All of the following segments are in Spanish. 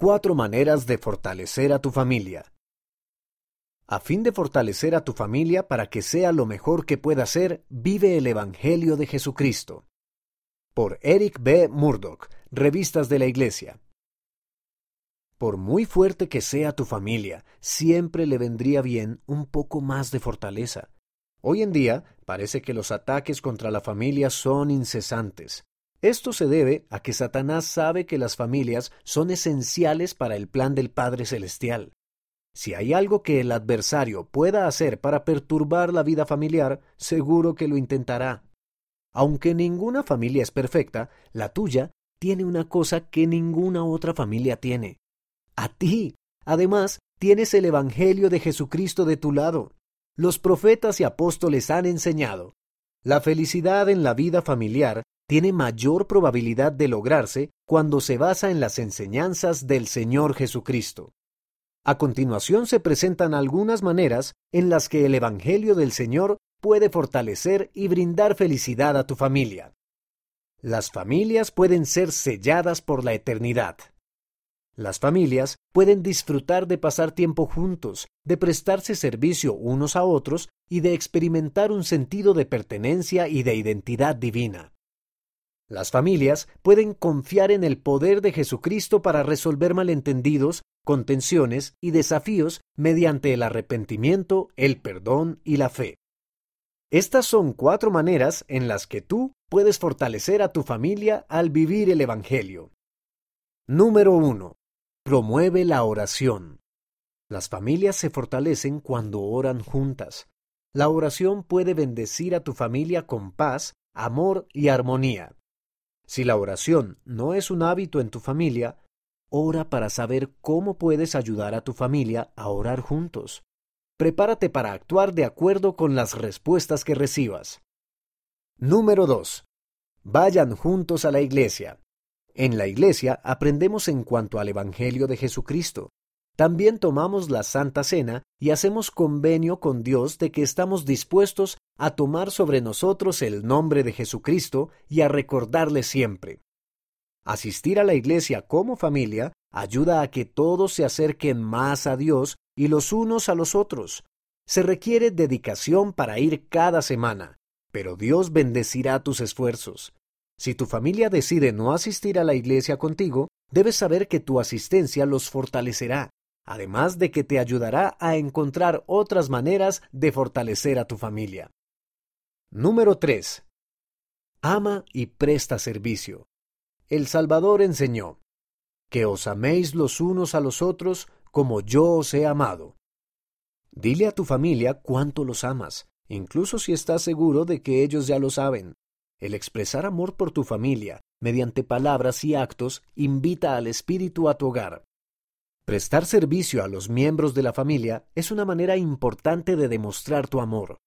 Cuatro maneras de fortalecer a tu familia. A fin de fortalecer a tu familia para que sea lo mejor que pueda ser, vive el Evangelio de Jesucristo. Por Eric B. Murdoch, Revistas de la Iglesia. Por muy fuerte que sea tu familia, siempre le vendría bien un poco más de fortaleza. Hoy en día parece que los ataques contra la familia son incesantes. Esto se debe a que Satanás sabe que las familias son esenciales para el plan del Padre Celestial. Si hay algo que el adversario pueda hacer para perturbar la vida familiar, seguro que lo intentará. Aunque ninguna familia es perfecta, la tuya tiene una cosa que ninguna otra familia tiene. A ti. Además, tienes el Evangelio de Jesucristo de tu lado. Los profetas y apóstoles han enseñado. La felicidad en la vida familiar tiene mayor probabilidad de lograrse cuando se basa en las enseñanzas del Señor Jesucristo. A continuación se presentan algunas maneras en las que el Evangelio del Señor puede fortalecer y brindar felicidad a tu familia. Las familias pueden ser selladas por la eternidad. Las familias pueden disfrutar de pasar tiempo juntos, de prestarse servicio unos a otros y de experimentar un sentido de pertenencia y de identidad divina. Las familias pueden confiar en el poder de Jesucristo para resolver malentendidos, contenciones y desafíos mediante el arrepentimiento, el perdón y la fe. Estas son cuatro maneras en las que tú puedes fortalecer a tu familia al vivir el Evangelio. Número 1. Promueve la oración. Las familias se fortalecen cuando oran juntas. La oración puede bendecir a tu familia con paz, amor y armonía. Si la oración no es un hábito en tu familia, ora para saber cómo puedes ayudar a tu familia a orar juntos. Prepárate para actuar de acuerdo con las respuestas que recibas. Número 2. Vayan juntos a la iglesia. En la iglesia aprendemos en cuanto al Evangelio de Jesucristo. También tomamos la Santa Cena y hacemos convenio con Dios de que estamos dispuestos a tomar sobre nosotros el nombre de Jesucristo y a recordarle siempre. Asistir a la iglesia como familia ayuda a que todos se acerquen más a Dios y los unos a los otros. Se requiere dedicación para ir cada semana, pero Dios bendecirá tus esfuerzos. Si tu familia decide no asistir a la iglesia contigo, debes saber que tu asistencia los fortalecerá además de que te ayudará a encontrar otras maneras de fortalecer a tu familia. Número 3. Ama y presta servicio. El Salvador enseñó, que os améis los unos a los otros como yo os he amado. Dile a tu familia cuánto los amas, incluso si estás seguro de que ellos ya lo saben. El expresar amor por tu familia, mediante palabras y actos, invita al espíritu a tu hogar. Prestar servicio a los miembros de la familia es una manera importante de demostrar tu amor.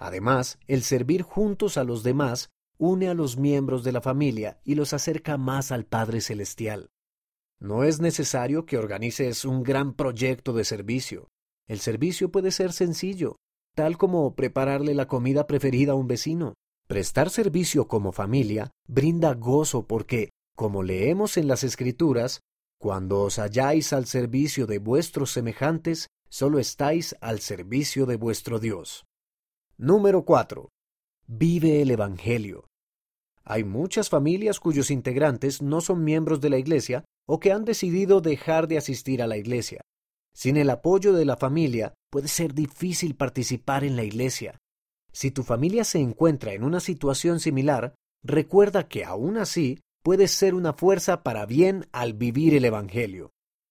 Además, el servir juntos a los demás une a los miembros de la familia y los acerca más al Padre Celestial. No es necesario que organices un gran proyecto de servicio. El servicio puede ser sencillo, tal como prepararle la comida preferida a un vecino. Prestar servicio como familia brinda gozo porque, como leemos en las Escrituras, cuando os halláis al servicio de vuestros semejantes, solo estáis al servicio de vuestro Dios. Número 4. Vive el Evangelio. Hay muchas familias cuyos integrantes no son miembros de la Iglesia o que han decidido dejar de asistir a la Iglesia. Sin el apoyo de la familia puede ser difícil participar en la Iglesia. Si tu familia se encuentra en una situación similar, recuerda que aún así puedes ser una fuerza para bien al vivir el Evangelio.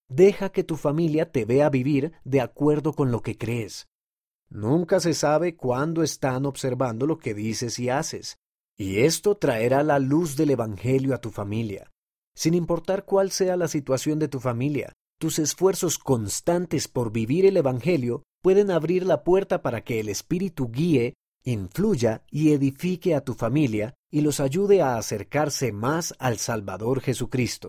Deja que tu familia te vea vivir de acuerdo con lo que crees. Nunca se sabe cuándo están observando lo que dices y haces, y esto traerá la luz del Evangelio a tu familia. Sin importar cuál sea la situación de tu familia, tus esfuerzos constantes por vivir el Evangelio pueden abrir la puerta para que el Espíritu guíe, influya y edifique a tu familia y los ayude a acercarse más al Salvador Jesucristo.